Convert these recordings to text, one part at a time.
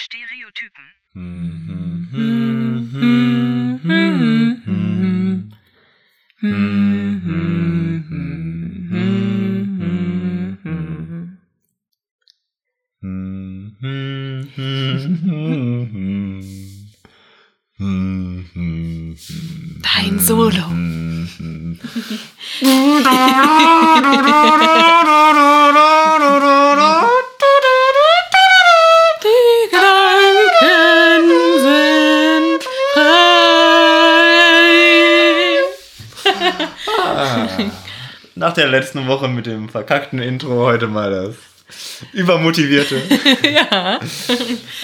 Stereotypen. Dein mit dem verkackten Intro heute mal das übermotivierte. ja.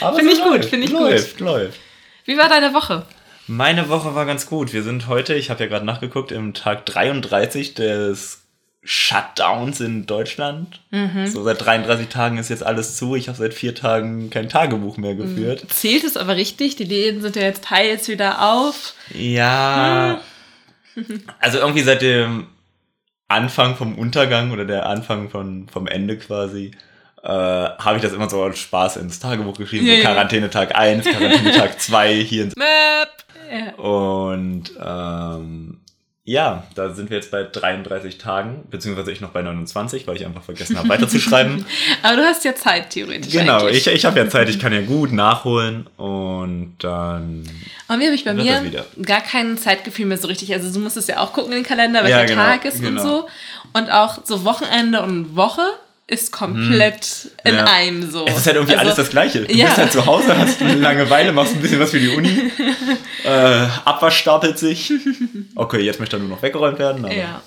Aber Finde es ich gut, läuft, finde ich gut. läuft, Läuft, Wie war deine Woche? Meine Woche war ganz gut. Wir sind heute, ich habe ja gerade nachgeguckt, im Tag 33 des Shutdowns in Deutschland. Mhm. So seit 33 Tagen ist jetzt alles zu. Ich habe seit vier Tagen kein Tagebuch mehr geführt. Zählt es aber richtig? Die Läden sind ja jetzt teils wieder auf. Ja. Also irgendwie seit dem Anfang vom Untergang oder der Anfang von, vom Ende quasi, äh, habe ich das immer so als Spaß ins Tagebuch geschrieben. Ja, so. Quarantänetag 1, Quarantänetag 2 hier ins Map. Ja. Und ähm, ja, da sind wir jetzt bei 33 Tagen, beziehungsweise ich noch bei 29, weil ich einfach vergessen habe weiterzuschreiben. Aber du hast ja Zeit, theoretisch. genau, eigentlich. ich, ich habe ja Zeit, ich kann ja gut nachholen und dann Und wie habe ich bei mir gar kein Zeitgefühl mehr so richtig. Also du musst es ja auch gucken in den Kalender, welcher Ja, genau, Tag ist genau. und so. Und auch so Wochenende und Woche ist komplett in Hm. Ja. einem so. Es ist halt irgendwie Also, alles das Gleiche. Du ja. bist halt zu Hause, hast eine Langeweile, machst ein bisschen was für die Uni. äh, Abwasch stapelt sich. Okay, jetzt möchte er nur noch weggeräumt werden. Aber ja.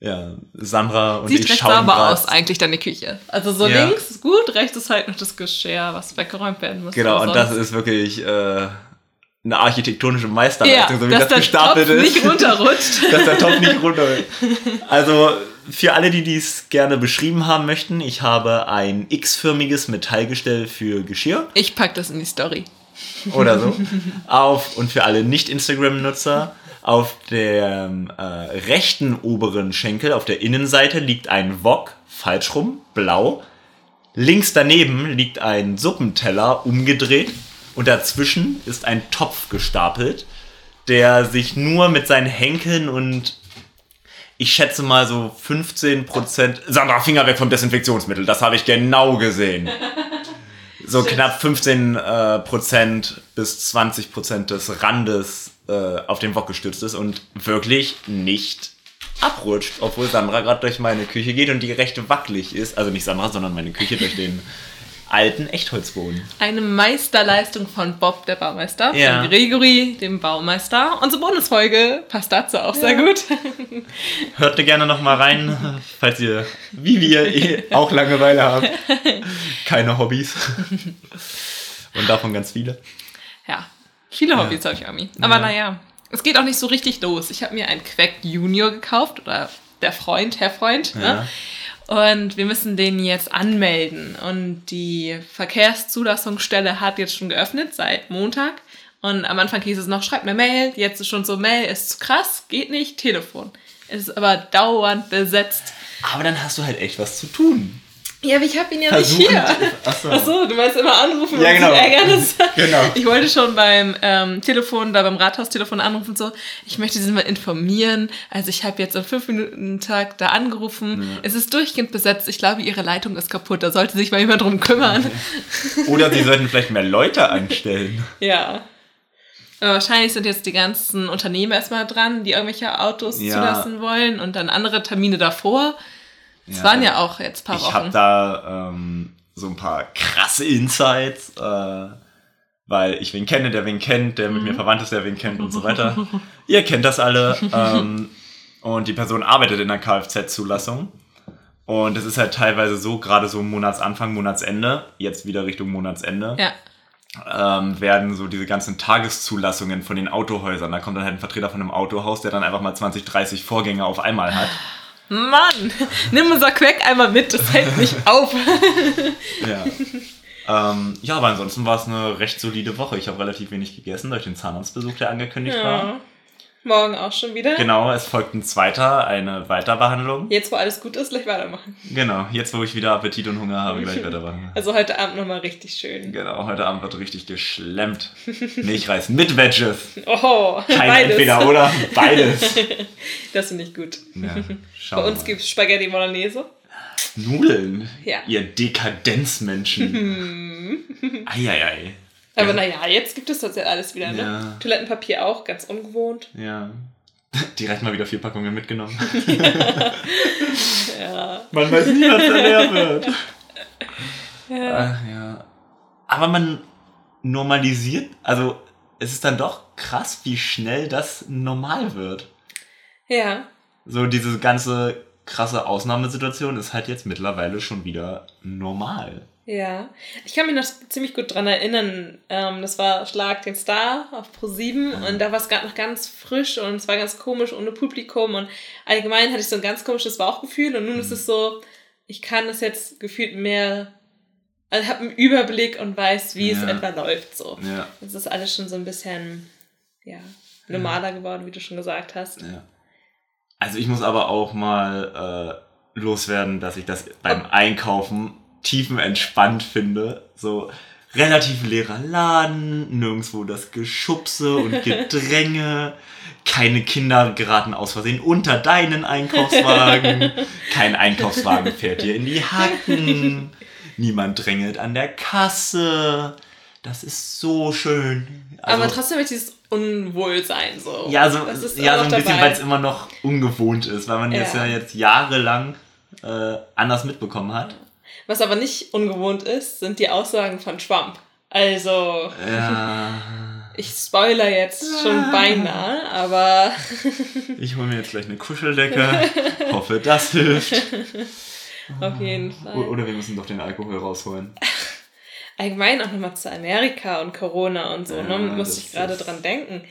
Ja. Sandra und Sieht ich recht schauen sauber aus, eigentlich, deine Küche. Also so Ja. links ist gut, rechts ist halt noch das Geschirr, was weggeräumt werden muss. Genau, und das ist wirklich äh, eine architektonische Meisterleistung, ja, so wie dass das der gestapelt Topf ist. nicht runterrutscht. dass der Topf nicht runter will. Also für alle, die dies gerne beschrieben haben möchten, ich habe ein X-förmiges Metallgestell für Geschirr Ich pack das in die Story. oder so. Auf und für alle Nicht-Instagram-Nutzer. Auf dem äh, rechten oberen Schenkel, auf der Innenseite, liegt ein Wok, falsch rum, blau. Links daneben liegt ein Suppenteller umgedreht und dazwischen ist ein Topf gestapelt, der sich nur mit seinen Henkeln und ich schätze mal so 15%. Sandra, Finger weg vom Desinfektionsmittel, das habe ich genau gesehen. So knapp 15 äh, Prozent bis 20 Prozent des Randes äh, auf den Wok gestützt ist und wirklich nicht abrutscht, obwohl Sandra gerade durch meine Küche geht und die recht wackelig ist. Also nicht Sandra, sondern meine Küche durch den alten Echtholzboden. Eine Meisterleistung von Bob, der Baumeister, Ja. von Gregory, dem Baumeister. Unsere Bonusfolge passt dazu auch sehr gut. Hört da gerne noch mal rein, falls ihr, wie wir, eh auch Langeweile habt. Keine Hobbys. Und davon ganz viele. Ja, viele Hobbys habe ich irgendwie. Aber Ja. naja, es geht auch nicht so richtig los. Ich habe mir einen Quack Junior gekauft oder der Freund, Herr Freund. Ne? Und wir müssen den jetzt anmelden. Und die Verkehrszulassungsstelle hat jetzt schon geöffnet seit Montag. Und am Anfang hieß es noch, schreibt mir Mail. Jetzt ist schon so, Mail ist zu krass, geht nicht, Telefon. Es ist aber dauernd besetzt. Aber dann hast du halt echt was zu tun. Ja, aber ich habe ihn ja Versuchen- nicht hier. Achso. Achso, du meinst immer anrufen Ja, und genau. Genau. Ich wollte schon beim ähm, Telefon, da beim Rathaustelefon anrufen und so. Ich möchte Sie mal informieren. Also ich habe jetzt am 5 Minuten Tag da angerufen. Es ist durchgehend besetzt. Ich glaube, Ihre Leitung ist kaputt. Da sollte sich mal jemand drum kümmern. Oder sie sollten vielleicht mehr Leute anstellen. Ja. Aber wahrscheinlich sind jetzt die ganzen Unternehmen erstmal dran, die irgendwelche Autos Ja. zulassen wollen und dann andere Termine davor. Es Ja. waren ja auch jetzt ein paar Ich habe Wochen. da ähm, so ein paar krasse Insights, äh, weil ich wen kenne, der wen kennt, der Mhm. mit mir verwandt ist, der wen kennt und so weiter. Ihr kennt das alle. Ähm, und die Person arbeitet in der Kfz-Zulassung. Und es ist halt teilweise so, gerade so Monatsanfang, Monatsende, jetzt wieder Richtung Monatsende, ja. ähm, werden so diese ganzen Tageszulassungen von den Autohäusern. Da kommt dann halt ein Vertreter von einem Autohaus, der dann einfach mal 20, 30 Vorgänge auf einmal hat. Mann, nimm unser Quack einmal mit, das hält nicht auf. Ja. ähm, ja, aber ansonsten war es eine recht solide Woche. Ich habe relativ wenig gegessen durch den Zahnarztbesuch, der angekündigt war. Morgen auch schon wieder. Genau, es folgt ein zweiter, eine Weiterbehandlung. Jetzt, wo alles gut ist, gleich weitermachen. Genau, jetzt, wo ich wieder Appetit und Hunger habe, gleich weitermachen. Also heute Abend nochmal richtig schön. Genau, heute Abend wird richtig geschlemmt. Milchreis mit Wedges. Oh, Kein beides. entweder oder, beides. Das finde ich gut. Ja, Bei uns gibt es Spaghetti Bolognese. Nudeln. Ja. Ihr Dekadenzmenschen. Eieiei. Aber Ja. naja, jetzt gibt es das ja alles wieder, ne? Ja. Toilettenpapier auch, ganz ungewohnt. Ja. Direkt mal wieder vier Packungen mitgenommen. Ja. Man weiß nie, was da leer wird. Ach, ja. Aber man normalisiert, also es ist dann doch krass, wie schnell das normal wird. Ja. So diese ganze krasse Ausnahmesituation ist halt jetzt mittlerweile schon wieder normal. Ja, ich kann mich noch ziemlich gut dran erinnern. Ähm, das war Schlag den Star auf Pro7 und da war es gerade noch ganz frisch und es war ganz komisch ohne Publikum und allgemein hatte ich so ein ganz komisches Bauchgefühl und nun ist es so, ich kann es jetzt gefühlt mehr, also habe einen Überblick und weiß, wie es Ja. etwa läuft so. Ja. Es ist alles schon so ein bisschen, ja, normaler geworden, wie du schon gesagt hast. ja. Also ich muss aber auch mal äh, loswerden, dass ich das beim Einkaufen tiefenentspannt finde. So relativ leerer Laden, nirgendwo das Geschubse und Gedränge. Keine Kinder geraten aus Versehen unter deinen Einkaufswagen. Kein Einkaufswagen fährt dir in die Hacken. Niemand drängelt an der Kasse. Das ist so schön. Also- Aber trotzdem habe ich dieses Unwohlsein so. ja, so, Das ist ja, so ein bisschen, weil es immer noch ungewohnt ist, weil man jetzt ja Ja. jetzt jahrelang äh, anders mitbekommen hat. Was aber nicht ungewohnt ist, sind die Aussagen von Trump. Also, Ja, ich spoiler jetzt schon beinahe, aber ich hole mir jetzt gleich eine Kuscheldecke. Hoffe, das hilft. auf jeden Fall. O- Oder wir müssen doch den Alkohol rausholen. Allgemein auch nochmal zu Amerika und Corona und so, Ja, ne? Muss ich gerade dran denken.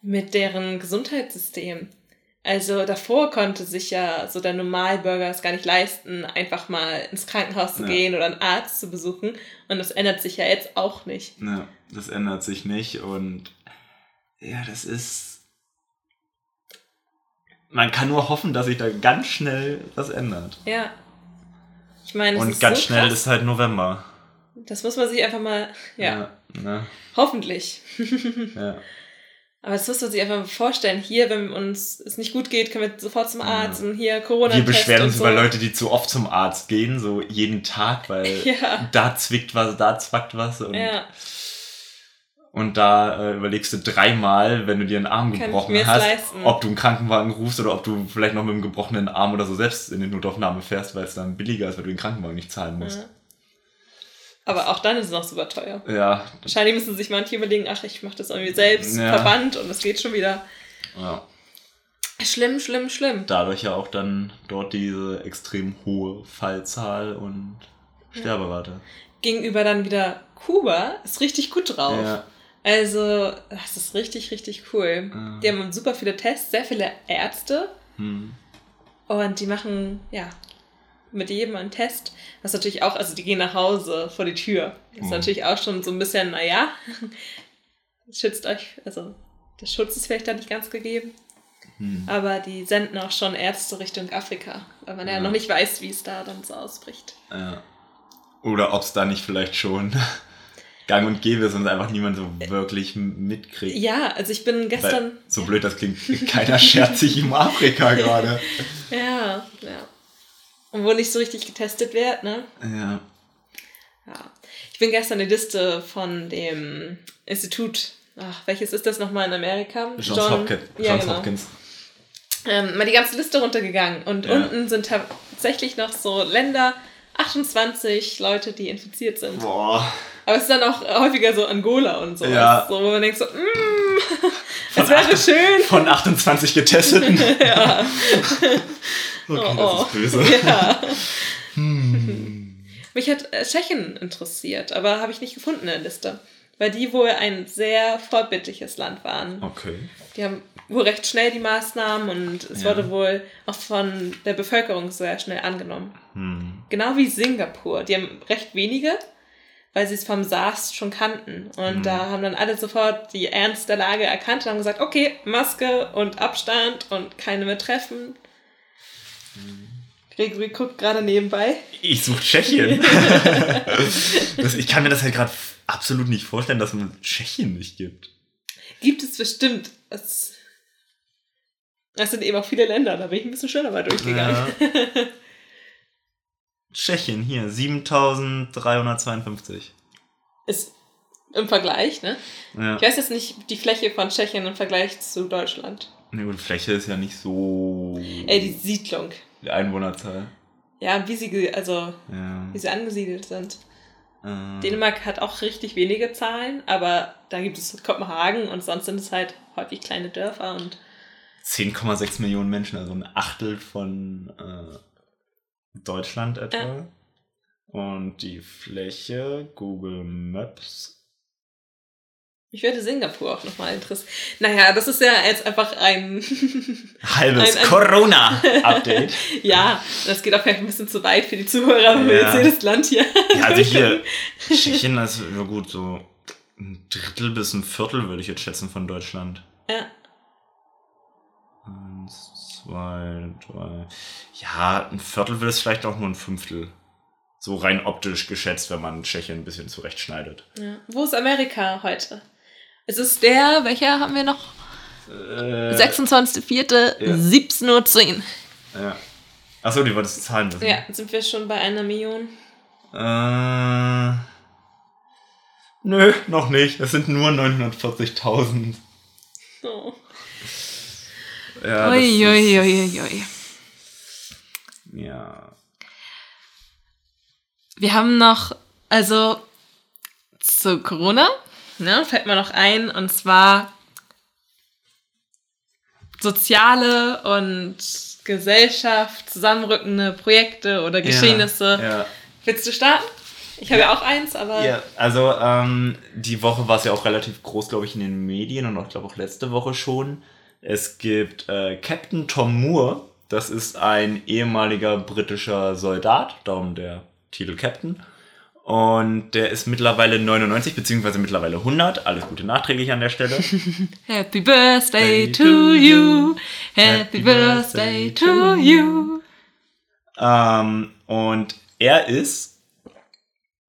Mit deren Gesundheitssystem. Also davor konnte sich ja so der Normalbürger es gar nicht leisten, einfach mal ins Krankenhaus zu Ja. gehen oder einen Arzt zu besuchen. Und das ändert sich ja jetzt auch nicht. Ja, das ändert sich nicht und ja, das ist. Man kann nur hoffen, dass sich da ganz schnell was ändert. Ja. Ich meine, Und ganz so schnell krass. ist halt November. Das muss man sich einfach mal, ja, Ja. ne? hoffentlich. ja. Aber das muss man sich einfach vorstellen. Hier, wenn uns es nicht gut geht, können wir sofort zum Arzt und hier corona Wir beschweren uns so. über Leute, die zu oft zum Arzt gehen, so jeden Tag, weil Ja. da zwickt was, da zwackt was und, Ja, und da äh, überlegst du dreimal, wenn du dir einen Arm Kann gebrochen hast, leisten? ob du einen Krankenwagen rufst oder ob du vielleicht noch mit einem gebrochenen Arm oder so selbst in die Notaufnahme fährst, weil es dann billiger ist, weil du den Krankenwagen nicht zahlen musst. ja. Aber auch dann ist es noch super teuer. Ja, Wahrscheinlich müssen sich manche überlegen, ach, ich mache das irgendwie selbst, Ja. Verband und es geht schon wieder. ja. Schlimm, schlimm, schlimm. Dadurch ja auch dann dort diese extrem hohe Fallzahl und Sterberate. Gegenüber dann wieder Kuba ist richtig gut drauf. Ja. Also, das ist richtig, richtig cool. Ja. Die haben super viele Tests, sehr viele Ärzte Hm. und die machen, ja, mit jedem einen Test. Was natürlich auch, also die gehen nach Hause vor die Tür. Das ist Mhm. natürlich auch schon so ein bisschen, naja, schützt euch, also der Schutz ist vielleicht da nicht ganz gegeben. Hm. Aber die senden auch schon Ärzte Richtung Afrika, weil man ja, Ja. noch nicht weiß, wie es da dann so ausbricht. Ja. Oder ob es da nicht vielleicht schon gang und gäbe ist und einfach niemand so wirklich mitkriegt. Ja, also ich bin gestern. Weil, so blöd das klingt, keiner schert sich um Afrika gerade. Ja, ja. Und wo nicht so richtig getestet wird, ne? Ja. Ja. Ich bin gestern die Liste von dem Institut, ach, welches ist das nochmal in Amerika? Johns, John- Hopkins. Ja, Johns genau. Hopkins. Ähm, mal die ganze Liste runtergegangen. Und Ja. unten sind tatsächlich noch so Länder, 28 Leute, die infiziert sind. Boah. Aber es ist dann auch häufiger so Angola und so. Ja. So, wo man denkt so, mm, es wäre schön. Von 28 Getesteten. Ja. Okay, Oh, das ist böse. Ja. Hm. Mich hat äh, Tschechien interessiert, aber habe ich nicht gefunden in der Liste. Weil die wohl ein sehr vorbildliches Land waren. Okay. Die haben wohl recht schnell die Maßnahmen und es Ja. wurde wohl auch von der Bevölkerung sehr schnell angenommen. Hm. Genau wie Singapur. Die haben recht wenige, weil sie es vom SARS schon kannten. Und Mhm. da haben dann alle sofort die Ernst der Lage erkannt und haben gesagt, okay, Maske und Abstand und keine mehr treffen. Gregory guckt gerade nebenbei. Ich suche Tschechien. das, ich kann mir das halt gerade absolut nicht vorstellen, dass man Tschechien nicht gibt. Gibt es bestimmt. Es, es sind eben auch viele Länder, da bin ich ein bisschen schneller mal durchgegangen. Tschechien, hier, 7352. Ist im Vergleich, ne? Ja. Ich weiß jetzt nicht die Fläche von Tschechien im Vergleich zu Deutschland. Ne, gut, Fläche ist ja nicht so. Ey, die Siedlung. Die Einwohnerzahl. Ja, wie sie, also, Ja. wie sie angesiedelt sind. Äh, Dänemark hat auch richtig wenige Zahlen, aber da gibt es Kopenhagen und sonst sind es halt häufig kleine Dörfer und 10,6 Millionen Menschen, also ein Achtel von äh, Deutschland etwa. Ja. Und die Fläche, Google Maps. Mich würde Singapur auch nochmal interessieren. Naja, das ist ja jetzt einfach ein, Halbes Ein- ein- Corona-Update. ja, das geht auch vielleicht ein bisschen zu weit für die Zuhörer, aber Ja. jetzt jedes Land hier. ja, also hier, Tschechien ist ja gut, so ein Drittel bis ein Viertel würde ich jetzt schätzen von Deutschland. Ja, Eins, zwei, drei. Ja, ein Viertel wird es vielleicht auch nur ein Fünftel. So rein optisch geschätzt, wenn man Tschechien ein bisschen zurechtschneidet. ja. Wo ist Amerika heute? Es ist der, welcher haben wir noch? Äh, 26.04.17.10 Uhr. Ja. Achso, die wolltest du zahlen wissen. Ja, sind wir schon bei einer Million. Äh, nö, noch nicht. Es sind nur 940.000. Oh. Ja, Ui, ui, ui, ui. Ja. Wir haben noch, also zu Corona, ne, fällt mir noch ein, und zwar soziale und Gesellschaft zusammenrückende Projekte oder Geschehnisse. Ja. Willst du starten? Ich habe ja. auch eins, aber Ja, also ähm, die Woche war es ja auch relativ groß, glaube ich, in den Medien und auch, ich glaube auch letzte Woche schon. Es gibt äh, Captain Tom Moore, das ist ein ehemaliger britischer Soldat, darum der Titel Captain. Und der ist mittlerweile 99, beziehungsweise mittlerweile 100. Alles Gute nachträglich an der Stelle. Happy Birthday Day to you. Happy Birthday to you. Ähm, und er ist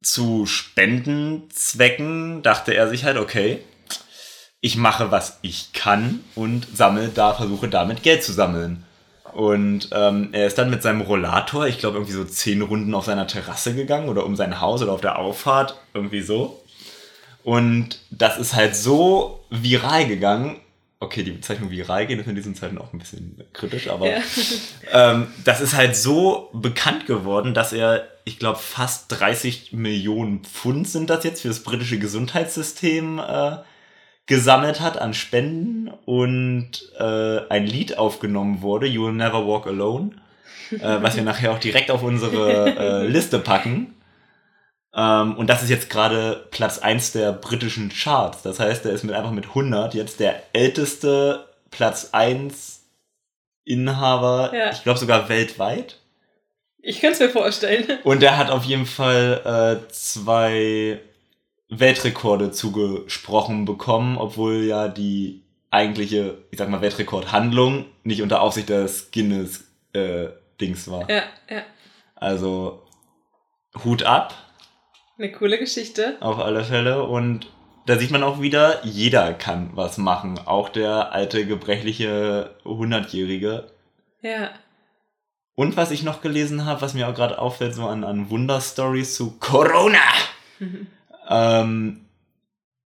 zu Spendenzwecken, dachte er sich halt, okay, ich mache, was ich kann und sammle da, versuche damit Geld zu sammeln. Und ähm, er ist dann mit seinem Rollator, ich glaube, irgendwie so zehn Runden auf seiner Terrasse gegangen oder um sein Haus oder auf der Auffahrt, irgendwie so. Und das ist halt so viral gegangen. Okay, die Bezeichnung viral gehen ist in diesen Zeiten auch ein bisschen kritisch, aber Ja. ähm, das ist halt so bekannt geworden, dass er, ich glaube, fast 30 Millionen Pfund sind das jetzt für das britische Gesundheitssystem äh, gesammelt hat an Spenden und äh, ein Lied aufgenommen wurde, You Will Never Walk Alone, äh, was wir nachher auch direkt auf unsere äh, Liste packen. Ähm, und das ist jetzt gerade Platz 1 der britischen Charts. Das heißt, er ist mit einfach mit 100 jetzt der älteste Platz 1 Inhaber, Ja. ich glaube sogar weltweit. Ich könnte es mir vorstellen. Und er hat auf jeden Fall äh, zwei Weltrekorde zugesprochen bekommen, obwohl ja die eigentliche, ich sag mal, Weltrekordhandlung nicht unter Aufsicht des Guinness äh, Dings war. Ja, ja. Also Hut ab Eine coole Geschichte. auf alle Fälle und da sieht man auch wieder, jeder kann was machen. Auch der alte, gebrechliche 100-Jährige. Ja. Und was ich noch gelesen habe, was mir auch gerade auffällt, so an, an Wunderstories zu Corona. Ähm,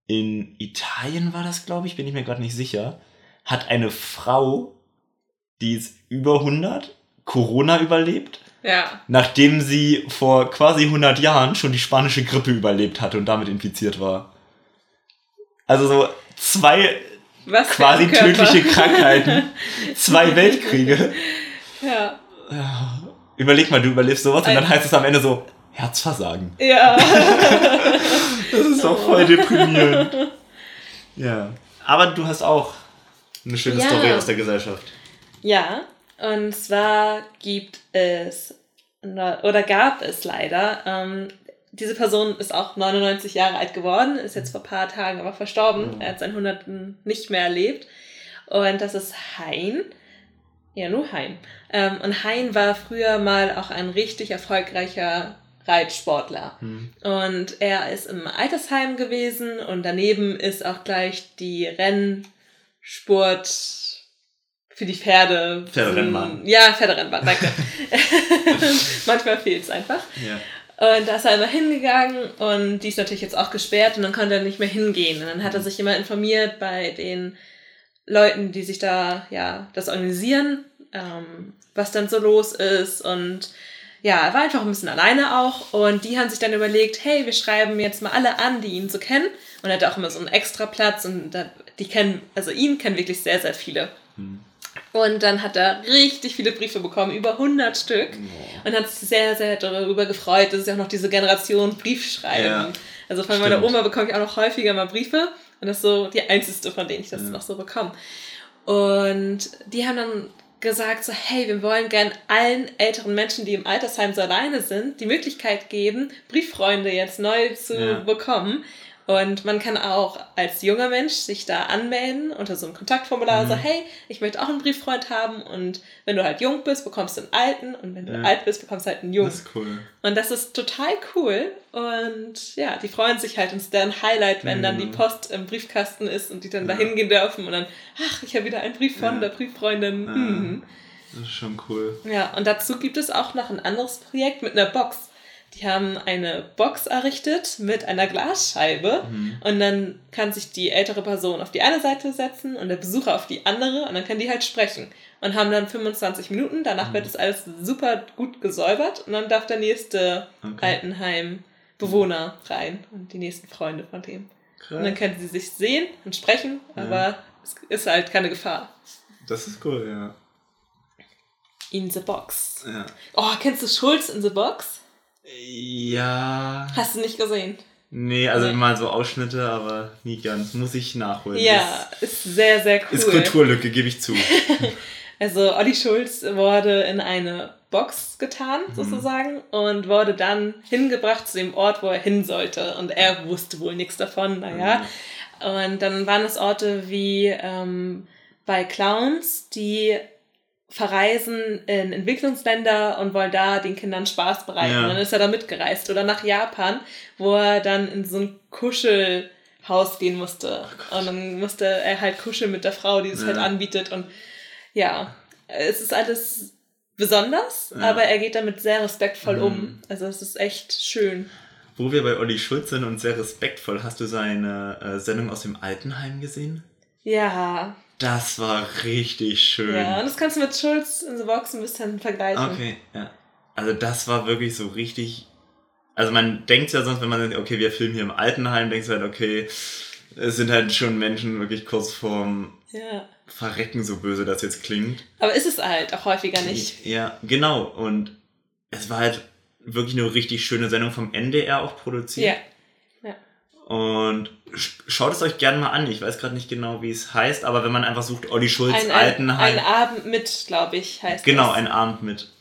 in Italien war das, glaube ich, bin ich mir gerade nicht sicher, hat eine Frau, die ist über 100, Corona überlebt, Ja. nachdem sie vor quasi 100 Jahren schon die spanische Grippe überlebt hatte und damit infiziert war. Also so zwei Was quasi ein tödliche Krankheiten, zwei Weltkriege. Ja. Überleg mal, du überlebst sowas und dann Ein- heißt es am Ende so, Herzversagen. Ja. Das ist doch voll deprimierend. Ja. Aber du hast auch eine schöne Ja. Story aus der Gesellschaft. Ja, und zwar gibt es oder gab es leider ähm, diese Person ist auch 99 Jahre alt geworden, ist jetzt vor ein paar Tagen aber verstorben. Mhm. Er hat seinen Hunderten nicht mehr erlebt. Und das ist Hein. Ja, nur Hein. Ähm, und Hein war früher mal auch ein richtig erfolgreicher Reitsportler. Mhm. Und er ist im Altersheim gewesen und daneben ist auch gleich die Rennsport für die Pferde. Pferderennbahn. Ja, Pferderennbahn, danke. Manchmal fehlt es einfach. Ja. Und da ist er immer hingegangen und die ist natürlich jetzt auch gesperrt und dann konnte er nicht mehr hingehen. Und dann hat er sich immer informiert bei den Leuten, die sich da, ja, das organisieren, ähm, was dann so los ist und ja, er war einfach ein bisschen alleine auch und die haben sich dann überlegt, hey, wir schreiben jetzt mal alle an, die ihn so kennen und er hat auch immer so einen extra Platz und die kennen, also ihn kennen wirklich sehr, sehr viele. Hm. Und dann hat er richtig viele Briefe bekommen, über 100 Stück. Oh. Und hat sich sehr, sehr darüber gefreut. Das ist ja auch noch diese Generation Briefschreiben. Ja, also von stimmt. meiner Oma bekomme ich auch noch häufiger mal Briefe. Und das ist so die einzige, von denen ich das ja. noch so bekomme. Und die haben dann gesagt so, hey, wir wollen gern allen älteren Menschen, die im Altersheim so alleine sind, die Möglichkeit geben, Brieffreunde jetzt neu zu ja. bekommen. Und man kann auch als junger Mensch sich da anmelden unter so einem Kontaktformular, mhm. so hey, ich möchte auch einen Brieffreund haben und wenn du halt jung bist, bekommst du einen alten und wenn du ja. alt bist, bekommst du halt einen jungen. Das ist cool. Und das ist total cool und ja, die freuen sich halt und es ist deren Highlight, wenn mhm. dann die mhm. Post im Briefkasten ist und die dann ja. da hingehen dürfen und dann, ach, ich habe wieder einen Brief von ja. der Brieffreundin. Mhm. Das ist schon cool. Ja, und dazu gibt es auch noch ein anderes Projekt mit einer Box. Die haben eine Box errichtet mit einer Glasscheibe mhm. und dann kann sich die ältere Person auf die eine Seite setzen und der Besucher auf die andere und dann können die halt sprechen und haben dann 25 Minuten. Danach mhm. wird das alles super gut gesäubert und dann darf der nächste okay. Altenheim-Bewohner rein und die nächsten Freunde von dem. Krass. Und dann können sie sich sehen und sprechen, aber ja. es ist halt keine Gefahr. Das ist cool, ja. In the Box. Ja. Oh, kennst du Schulz in the Box? Ja. Hast du nicht gesehen? Nee, also nee. mal so Ausschnitte, aber nie ganz. Muss ich nachholen. Ja, ist, ist sehr, sehr cool. Ist Kulturlücke, gebe ich zu. also Olli Schulz wurde in eine Box getan, mhm. sozusagen, und wurde dann hingebracht zu dem Ort, wo er hin sollte. Und er wusste wohl nichts davon, naja. Mhm. Und dann waren es Orte wie ähm, bei Clowns, die verreisen in Entwicklungsländer und wollen da den Kindern Spaß bereiten. Ja. Und dann ist er da mitgereist. Oder nach Japan, wo er dann in so ein Kuschelhaus gehen musste. Oh und dann musste er halt kuscheln mit der Frau, die es halt ja. halt anbietet. Und ja, es ist alles besonders, ja. aber er geht damit sehr respektvoll mhm. um. Also es ist echt schön. Wo wir bei Olli Schulz sind und sehr respektvoll, hast du seine äh, Sendung aus dem Altenheim gesehen? Ja. Das war richtig schön. Ja, und das kannst du mit Schulz in the Box ein bisschen vergleichen. Okay, ja. Also das war wirklich so richtig. Also man denkt ja sonst, wenn man denkt, okay, wir filmen hier im Altenheim, denkst du halt, okay, es sind halt schon Menschen wirklich kurz vorm ja. Verrecken, so böse das jetzt klingt. Aber ist es halt auch häufiger nicht. Ja, genau. Und es war halt wirklich eine richtig schöne Sendung vom NDR auch produziert. Ja. Und schaut es euch gerne mal an. Ich weiß gerade nicht genau, wie es heißt, aber wenn man einfach sucht, Olli Schulz, ein, Altenheim. Ein Abend mit, glaube ich, heißt Genau, das. ein Abend mit.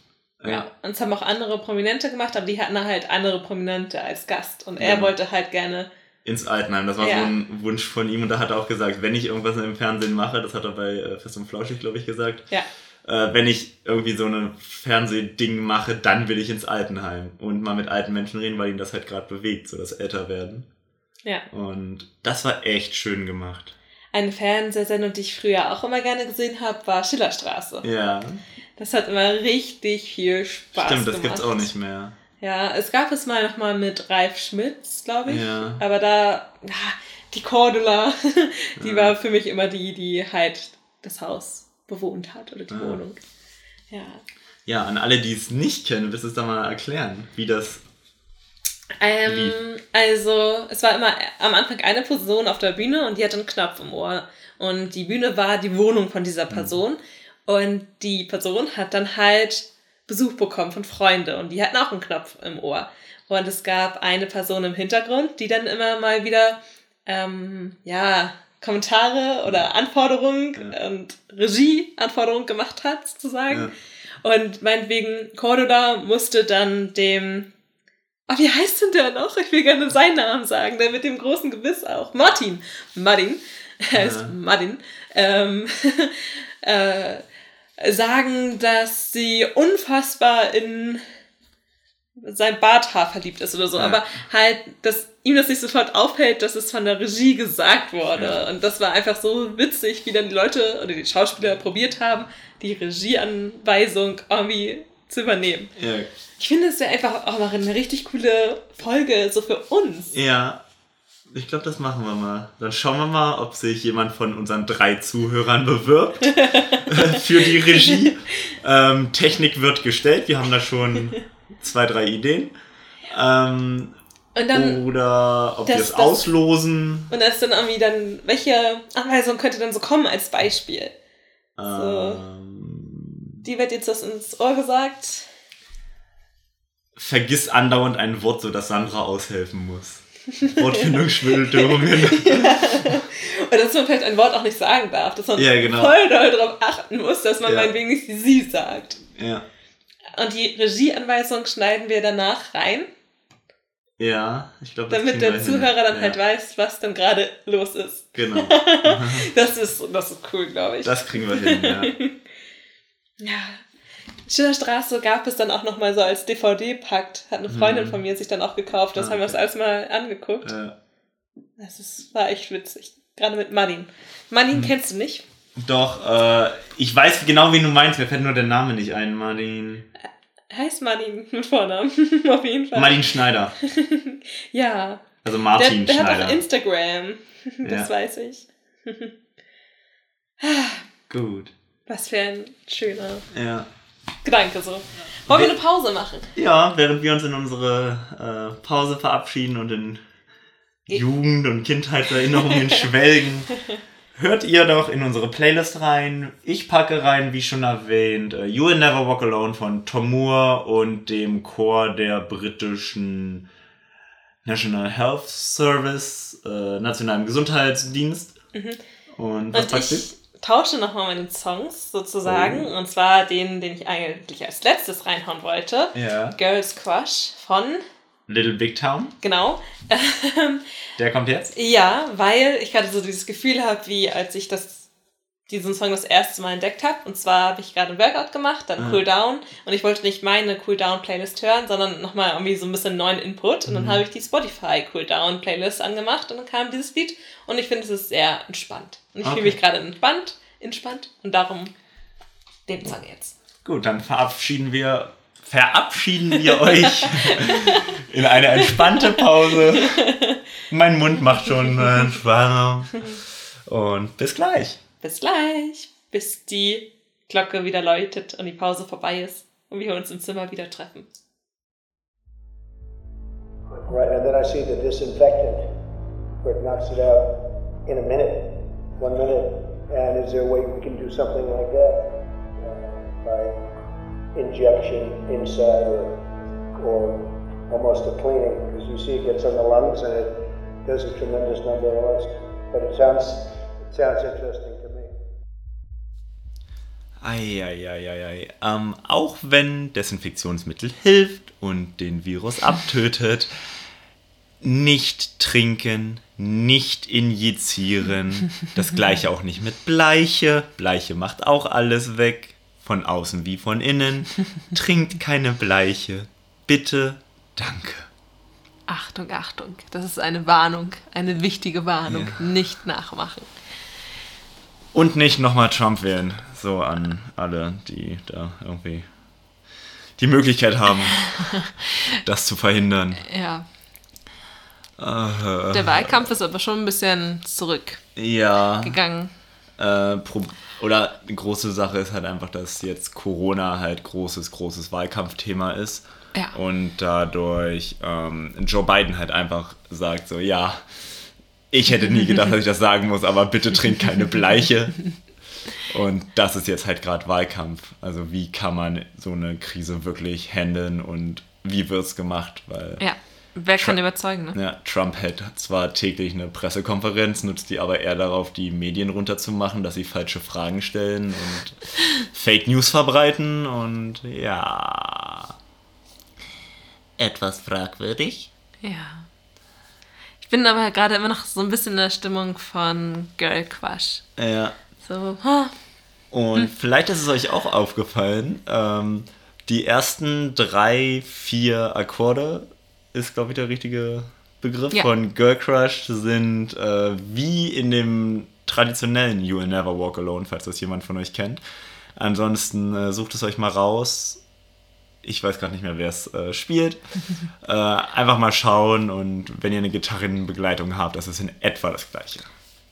Ja. ja. Und es haben auch andere Prominente gemacht, aber die hatten halt andere Prominente als Gast. Und er ja. wollte halt gerne ins Altenheim. Das war ja. so ein Wunsch von ihm und da hat er auch gesagt, wenn ich irgendwas im Fernsehen mache, das hat er bei äh, Fest und Flauschig, glaube ich, gesagt. Ja. Äh, wenn ich irgendwie so ein Fernsehding mache, dann will ich ins Altenheim und mal mit alten Menschen reden, weil ihn das halt gerade bewegt, so das Älterwerden. Ja. Und das war echt schön gemacht. Eine Fernsehsendung, die ich früher auch immer gerne gesehen habe, war Schillerstraße. Ja. Das hat immer richtig viel Spaß Stimmt, das gibt es auch nicht mehr. Ja, es gab es mal nochmal mit Ralf Schmitz, glaube ich. Ja. Aber da, die Cordula, die ja. war für mich immer die, die halt das Haus bewohnt hat oder die ja. Wohnung. Ja. Ja, an alle, die es nicht kennen, willst du es da mal erklären, wie das ähm, also, es war immer am Anfang eine Person auf der Bühne und die hatte einen Knopf im Ohr. Und die Bühne war die Wohnung von dieser mhm. Person. Mhm. Und die Person hat dann halt Besuch bekommen von Freunden und die hatten auch einen Knopf im Ohr. Und es gab eine Person im Hintergrund, die dann immer mal wieder, ähm, ja, Kommentare oder Anforderungen ja. und Regieanforderungen gemacht hat, sozusagen. Ja. Und meinetwegen, Cordula musste dann dem Oh, wie heißt denn der noch? Ich will gerne seinen Namen sagen, der mit dem großen Gebiss auch. Martin. Martin. Er ist ja. Martin. Ähm, äh, sagen, dass sie unfassbar in sein Barthaar verliebt ist oder so, ja. aber halt, dass ihm das nicht sofort aufhält, dass es von der Regie gesagt wurde. Ja. Und das war einfach so witzig, wie dann die Leute oder die Schauspieler probiert haben, die Regieanweisung irgendwie zu übernehmen. Ja. Ich finde, es wäre einfach auch mal eine richtig coole Folge, so für uns. Ja, ich glaube, das machen wir mal. Dann schauen wir mal, ob sich jemand von unseren drei Zuhörern bewirbt für die Regie. Ähm, Technik wird gestellt. Wir haben da schon zwei, drei Ideen. Ähm, dann, oder ob wir es auslosen. Und das dann irgendwie dann, welche Anweisung könnte dann so kommen als Beispiel? So. Die wird jetzt das ins Ohr gesagt. Vergiss andauernd ein Wort, sodass Sandra aushelfen muss. Wortfindungsstörungen. ja. Und dass man vielleicht ein Wort auch nicht sagen darf, dass man ja, genau. voll doll darauf achten muss, dass man ja. meinetwegen nicht sie sagt. Ja. Und die Regieanweisung schneiden wir danach rein. Ja, ich glaube, Damit der Zuhörer dann ja. halt weiß, was dann gerade los ist. Genau. das, ist, das ist cool, glaube ich. Das kriegen wir hin, ja. ja. Schillerstraße gab es dann auch nochmal so als DVD-Pakt. Hat eine Freundin mhm. von mir sich dann auch gekauft. Das ah, haben wir uns alles mal angeguckt. Ja. Das ist, war echt witzig. Gerade mit Martin. Martin mhm. kennst du nicht? Doch, äh, ich weiß genau, wen du meinst. Mir fällt nur der Name nicht ein, Martin. Äh, heißt Martin mit Vornamen, auf jeden Fall. Martin Schneider. ja. Also Martin der, der Schneider. Der hat auch Instagram. das ja. weiß ich. Gut. Was für ein schöner ja. Gedanke so. Wollen wir eine Pause machen? Ja, während wir uns in unsere äh, Pause verabschieden und in Jugend- und Kindheitserinnerungen schwelgen, hört ihr doch in unsere Playlist rein. Ich packe rein, wie schon erwähnt, uh, You Will Never Walk Alone von Tom Moore und dem Chor der britischen National Health Service, äh, Nationalen Gesundheitsdienst. Mhm. Und was und packst du? Tausche nochmal meine Songs sozusagen. Oh. Und zwar den, den ich eigentlich als letztes reinhauen wollte. Ja. Girls Crush von Little Big Town. Genau. Der kommt jetzt? Ja, weil ich gerade so dieses Gefühl habe, wie als ich das, diesen Song das erste Mal entdeckt habe. Und zwar habe ich gerade ein Workout gemacht, dann ah. Cool Down. Und ich wollte nicht meine Cool Down Playlist hören, sondern nochmal irgendwie so ein bisschen neuen Input. Und dann mhm. habe ich die Spotify Cool Down Playlist angemacht und dann kam dieses Lied. Und ich finde, es ist sehr entspannt. Und ich okay. fühle mich gerade entspannt, entspannt. Und darum den Song jetzt. Gut, dann verabschieden wir verabschieden wir euch in eine entspannte Pause. Mein Mund macht schon äh, Entspannung. Und bis gleich. Bis gleich. Bis die Glocke wieder läutet und die Pause vorbei ist und wir uns im Zimmer wieder treffen. Right, and then I see the disinfectant where it knocks it out in a minute, one minute. And is there a way we can do something like that? Uh, by injection inside or, or almost a cleaning because you see it gets on the lungs and it does a tremendous number of us. But it sounds, it sounds interesting. Eieieiei. Ähm, auch wenn Desinfektionsmittel hilft und den Virus abtötet, nicht trinken, nicht injizieren. Das gleiche auch nicht mit Bleiche. Bleiche macht auch alles weg von außen wie von innen. Trinkt keine Bleiche. Bitte, danke. Achtung, Achtung. Das ist eine Warnung, eine wichtige Warnung. Ja. Nicht nachmachen. Und nicht nochmal Trump wählen. So an alle, die da irgendwie die Möglichkeit haben, das zu verhindern. Ja. Uh, Der Wahlkampf ist aber schon ein bisschen zurückgegangen. Ja. Äh, oder eine große Sache ist halt einfach, dass jetzt Corona halt großes, großes Wahlkampfthema ist. Ja. Und dadurch ähm, Joe Biden halt einfach sagt so, ja, ich hätte nie gedacht, dass ich das sagen muss, aber bitte trink keine Bleiche. Und das ist jetzt halt gerade Wahlkampf. Also wie kann man so eine Krise wirklich handeln und wie wird es gemacht? Weil ja. Wer kann Trump, überzeugen, ne? Ja, Trump hält zwar täglich eine Pressekonferenz, nutzt die aber eher darauf, die Medien runterzumachen, dass sie falsche Fragen stellen und Fake News verbreiten und ja. etwas fragwürdig. Ja. Ich bin aber gerade immer noch so ein bisschen in der Stimmung von Girl Crush. Ja. So, Und vielleicht ist es euch auch aufgefallen, ähm, die ersten drei, vier Akkorde ist, glaube ich, der richtige Begriff Ja. von Girl Crush sind äh, wie in dem traditionellen You Will Never Walk Alone, falls das jemand von euch kennt. Ansonsten äh, sucht es euch mal raus. Ich weiß gerade nicht mehr, wer es äh, spielt. äh, einfach mal schauen und wenn ihr eine Gitarrenbegleitung habt, das ist in etwa das gleiche.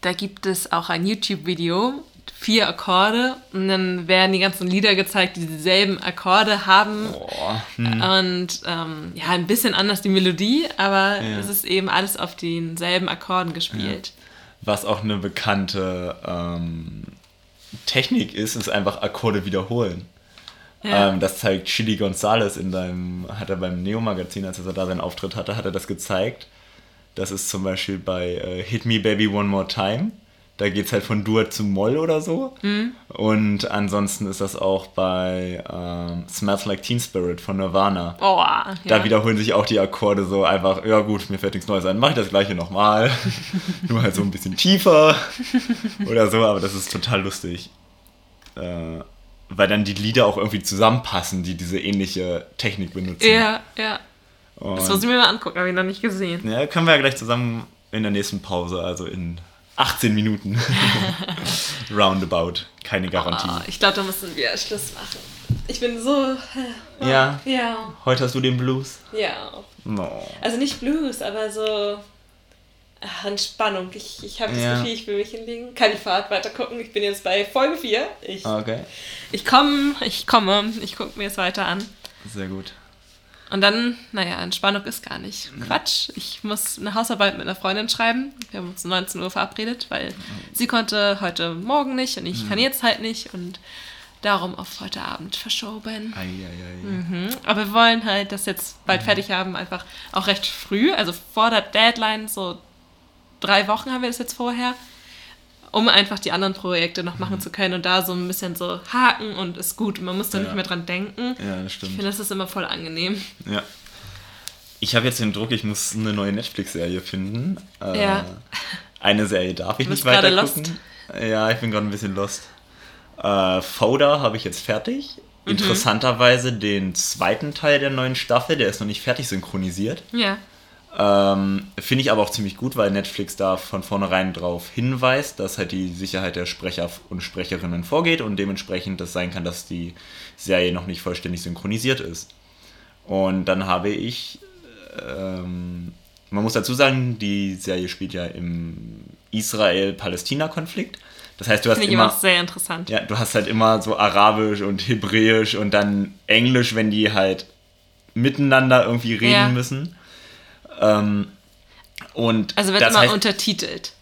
Da gibt es auch ein YouTube-Video, vier Akkorde und dann werden die ganzen Lieder gezeigt, die dieselben Akkorde haben. Boah. Und ähm, ja, ein bisschen anders die Melodie, aber Ja. es ist eben alles auf denselben Akkorden gespielt. Was auch eine bekannte ähm, Technik ist, ist einfach Akkorde wiederholen. Ja. Ähm, das zeigt Chili Gonzalez in deinem, hat er beim Neo-Magazin, als er da seinen Auftritt hatte, hat er das gezeigt. Das ist zum Beispiel bei äh, Hit Me Baby One More Time. Da geht es halt von Dur zu Moll oder so. Mhm. Und ansonsten ist das auch bei ähm, Smells Like Teen Spirit von Nirvana. Oh, ja. Da wiederholen sich auch die Akkorde so einfach, ja gut, mir fällt nichts Neues ein, mach ich das gleiche nochmal. Nur halt so ein bisschen tiefer oder so, aber das ist total lustig. Äh, weil dann die Lieder auch irgendwie zusammenpassen, die diese ähnliche Technik benutzen. Ja, ja. Und, Das muss ich mir mal angucken, habe ich noch nicht gesehen. ja, können wir ja gleich zusammen in der nächsten Pause, also in 18 Minuten. Roundabout. Keine Garantie. Ah, ich glaube, da müssen wir Schluss machen. Ich bin so. äh, Ja. Ja, Heute hast du den Blues? ja. No. Also nicht Blues, aber so. ach, Entspannung. Ich, ich habe das Ja. Gefühl, ich will mich hinlegen. Kann die Fahrt weiter gucken. Ich bin jetzt bei Folge 4. Ich, Okay. ich komme, ich komme, ich gucke mir es weiter an. Sehr gut. Und dann, naja, Entspannung ist gar nicht. Quatsch. Ich muss eine Hausarbeit mit einer Freundin schreiben. Wir haben uns um 19 Uhr verabredet, weil sie konnte heute Morgen nicht und ich kann jetzt halt nicht und darum auf heute Abend verschoben. Eieiei. Mhm. Aber wir wollen halt das jetzt bald fertig haben, einfach auch recht früh, also vor der Deadline, so drei Wochen haben wir das jetzt vorher, um einfach die anderen Projekte noch machen zu können und da so ein bisschen so haken und ist gut. Man muss da Ja. nicht mehr dran denken. Ja, das Ich stimmt. finde, das ist immer voll angenehm. Ja. Ich habe jetzt den Druck, ich muss eine neue Netflix-Serie finden. Äh, Ja. Eine Serie darf ich Du nicht bist gerade weiter lost. gucken. Ja, ich bin gerade ein bisschen lost. Äh, Fouda habe ich jetzt fertig. Mhm. Interessanterweise den zweiten Teil der neuen Staffel, der ist noch nicht fertig synchronisiert. Ja. Ähm, Finde ich aber auch ziemlich gut, weil Netflix da von vornherein darauf hinweist, dass halt die Sicherheit der Sprecher und Sprecherinnen vorgeht und dementsprechend das sein kann, dass die Serie noch nicht vollständig synchronisiert ist. Und dann habe ich, ähm, man muss dazu sagen, die Serie spielt ja im Israel-Palästina-Konflikt. Das heißt, du hast Finde ich immer, immer sehr interessant. ja, du hast halt immer so Arabisch und Hebräisch und dann Englisch, wenn die halt miteinander irgendwie reden Ja. müssen. Ähm, und Also wird das immer heißt, untertitelt.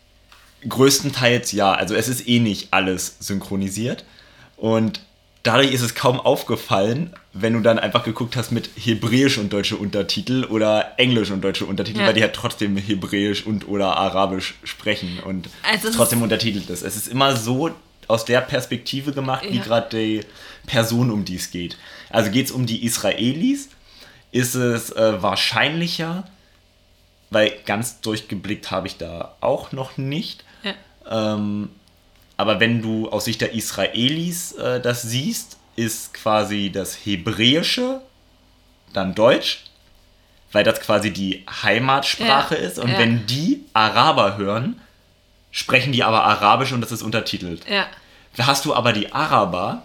größtenteils ja. Also es ist eh nicht alles synchronisiert. Und dadurch ist es kaum aufgefallen, wenn du dann einfach geguckt hast mit Hebräisch und deutsche Untertitel oder Englisch und deutsche Untertitel, Ja. weil die halt trotzdem Hebräisch und oder Arabisch sprechen und Also es trotzdem untertitelt ist. Es ist immer so aus der Perspektive gemacht, wie Ja. gerade die Person, um die es geht. Also geht es um die Israelis, ist es äh, wahrscheinlicher, weil ganz durchgeblickt habe ich da auch noch nicht. Ja. Ähm, aber wenn du aus Sicht der Israelis äh, das siehst, ist quasi das Hebräische dann Deutsch, weil das quasi die Heimatsprache Ja, ist. Und ja. wenn die Araber hören, sprechen die aber Arabisch und das ist untertitelt. Ja. Hast du aber die Araber,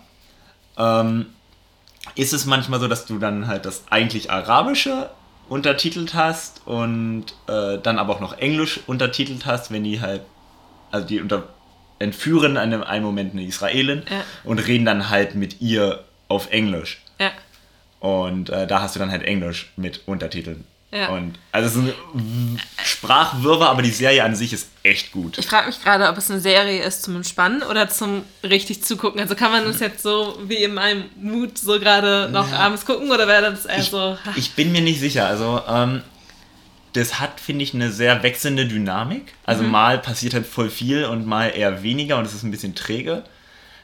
ähm, ist es manchmal so, dass du dann halt das eigentlich Arabische untertitelt hast und äh, dann aber auch noch Englisch untertitelt hast, wenn die halt, also die unter, entführen in einem, einen Moment eine Israelin Ja. und reden dann halt mit ihr auf Englisch. Ja. Und äh, da hast du dann halt Englisch mit Untertiteln. Ja. Und also es ist ein Sprachwirrwarr, aber die Serie an sich ist echt gut. Ich frage mich gerade, ob es eine Serie ist zum Entspannen oder zum richtig zugucken. Also kann man das jetzt so wie in meinem Mut so gerade noch Ja. abends gucken oder wäre das eher Ich, so. ich bin mir nicht sicher. Also, ähm, das hat, finde ich, eine sehr wechselnde Dynamik. Also, mal passiert halt voll viel und mal eher weniger und es ist ein bisschen träge.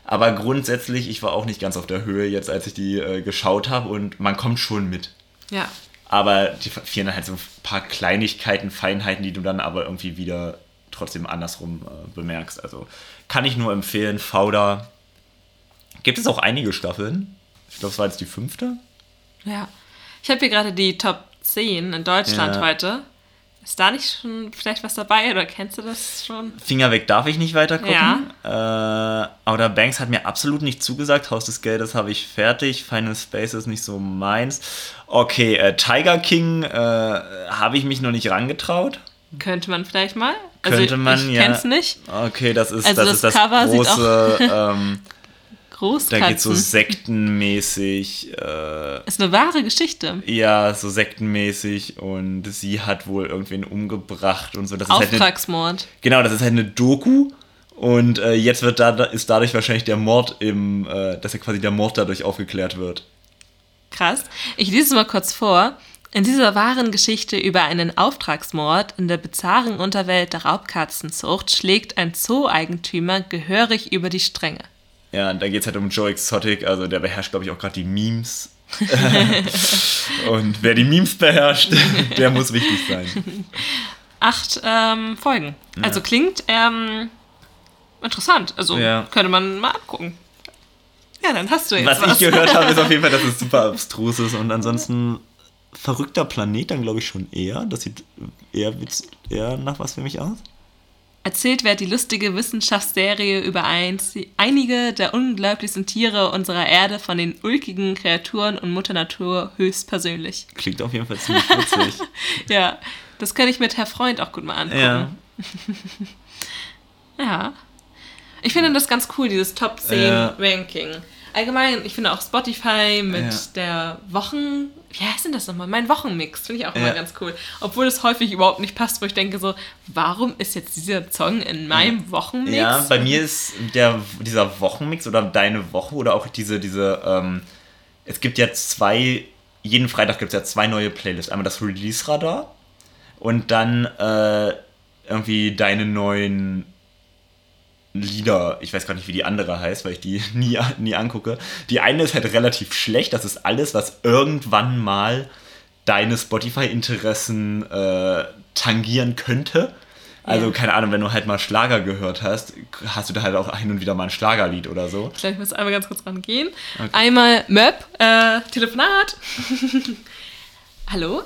Aber grundsätzlich, ich war auch nicht ganz auf der Höhe jetzt, als ich die äh, geschaut habe und man kommt schon mit. Ja. Aber die fehlen dann halt so ein paar Kleinigkeiten, Feinheiten, die du dann aber irgendwie wieder trotzdem andersrum äh, bemerkst. Also kann ich nur empfehlen, Fauda. Gibt es auch einige Staffeln? Ich glaube, es war jetzt die fünfte. Ja. Ich habe hier gerade die Top 10 in Deutschland Ja. heute. Ist da nicht schon vielleicht was dabei oder kennst du das schon? Finger weg darf ich nicht weiter gucken. Äh, Outer Banks hat mir absolut nicht zugesagt. Haus des Geldes habe ich fertig. Final Space ist nicht so meins. Okay, äh, Tiger King äh, habe ich mich noch nicht rangetraut. Könnte man vielleicht mal. Könnte man, ich ja. kenn's nicht. Okay, das ist Also das, das ist das Cover große. ähm, Großkatzen. da geht so sektenmäßig. Äh, ist eine wahre Geschichte. ja, so sektenmäßig und sie hat wohl irgendwen umgebracht und so. Das ist halt eine, Auftragsmord. genau, das ist halt eine Doku und äh, jetzt wird da ist dadurch wahrscheinlich der Mord im, äh, dass ja quasi der Mord dadurch aufgeklärt wird. Krass. Ich lese es mal kurz vor. In dieser wahren Geschichte über einen Auftragsmord in der bizarren Unterwelt der Raubkatzenzucht schlägt ein Zoo-Eigentümer gehörig über die Stränge. Ja, und da geht es halt um Joe Exotic, also der beherrscht, glaube ich, auch gerade die Memes. und wer die Memes beherrscht, der muss wichtig sein. Acht ähm, Folgen. Also klingt ähm, interessant. Also Ja. könnte man mal angucken. Ja, dann hast du jetzt Was was. ich gehört habe, ist auf jeden Fall, dass es super abstrus ist und ansonsten verrückter Planet dann glaube ich schon eher. Das sieht eher, witz- eher nach was für mich aus. Erzählt wird die lustige Wissenschaftsserie über eins, einige der unglaublichsten Tiere unserer Erde von den ulkigen Kreaturen und Mutter Natur höchstpersönlich. Klingt auf jeden Fall ziemlich witzig. Ja, das kann ich mit Herr Freund auch gut mal angucken. ja. Ja. Ich finde das ganz cool, dieses Top 10 Ja. Ranking. Allgemein, ich finde auch Spotify mit Ja. der Wochen... Wie heißt denn das nochmal? Mein Wochenmix finde ich auch immer Ja. ganz cool. Obwohl es häufig überhaupt nicht passt, wo ich denke so, warum ist jetzt dieser Song in meinem Wochenmix? Ja, bei mir ist der, dieser Wochenmix oder deine Woche oder auch diese, diese, ähm, es gibt ja zwei, jeden Freitag gibt es ja zwei neue Playlists. Einmal das Release-Radar und dann äh, irgendwie deine neuen Lieder. Ich weiß gar nicht, wie die andere heißt, weil ich die nie, nie angucke. Die eine ist halt relativ schlecht. Das ist alles, was irgendwann mal deine Spotify-Interessen äh, tangieren könnte. Also, Ja. keine Ahnung, wenn du halt mal Schlager gehört hast, hast du da halt auch hin und wieder mal ein Schlagerlied oder so. Ich glaube, ich muss einmal ganz kurz rangehen. Einmal Möb, äh, Telefonat. Hallo?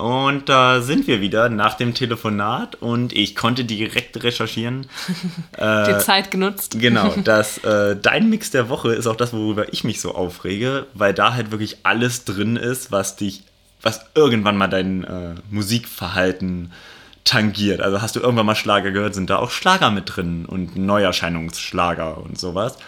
Und da sind wir wieder nach dem Telefonat und ich konnte direkt recherchieren. Die Zeit genutzt. Genau, das, äh, dein Mix der Woche ist auch das, worüber ich mich so aufrege, weil da halt wirklich alles drin ist, was dich, was irgendwann mal dein äh, Musikverhalten tangiert. Also hast du irgendwann mal Schlager gehört, sind da auch Schlager mit drin und Neuerscheinungsschlager und sowas.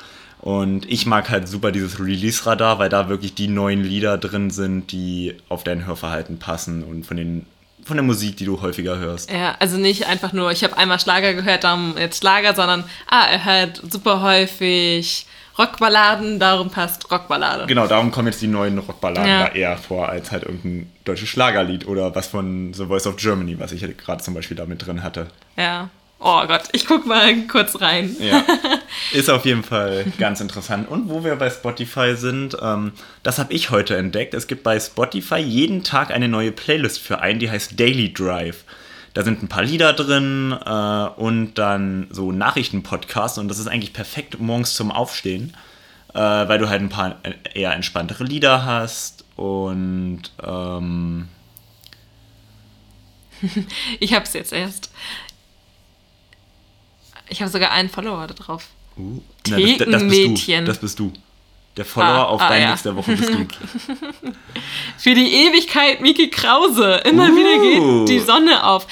Und ich mag halt super dieses Release-Radar, weil da wirklich die neuen Lieder drin sind, die auf dein Hörverhalten passen und von den von der Musik, die du häufiger hörst. Ja, also nicht einfach nur, ich habe einmal Schlager gehört, darum jetzt Schlager, sondern, ah, er hört super häufig Rockballaden, darum passt Rockballade. Genau, darum kommen jetzt die neuen Rockballaden Ja. da eher vor, als halt irgendein deutsches Schlagerlied oder was von The Voice of Germany, was ich halt gerade zum Beispiel da mit drin hatte. Ja. Oh Gott, ich guck mal kurz rein. Ja. Ist auf jeden Fall ganz interessant. Und wo wir bei Spotify sind, ähm, das habe ich heute entdeckt. Es gibt bei Spotify jeden Tag eine neue Playlist für einen, die heißt Daily Drive. Da sind ein paar Lieder drin äh, und dann so Nachrichtenpodcasts und das ist eigentlich perfekt morgens zum Aufstehen, äh, weil du halt ein paar eher entspanntere Lieder hast und ähm, Ich hab's jetzt erst. Ich habe sogar einen Follower da drauf. uh, na, das, das, bist du. Das bist du. Der Follower Ah, auf ah, deinen ja. Mix der Woche bist du. Für die Ewigkeit, Miki Krause. Immer Uh. wieder geht die Sonne auf.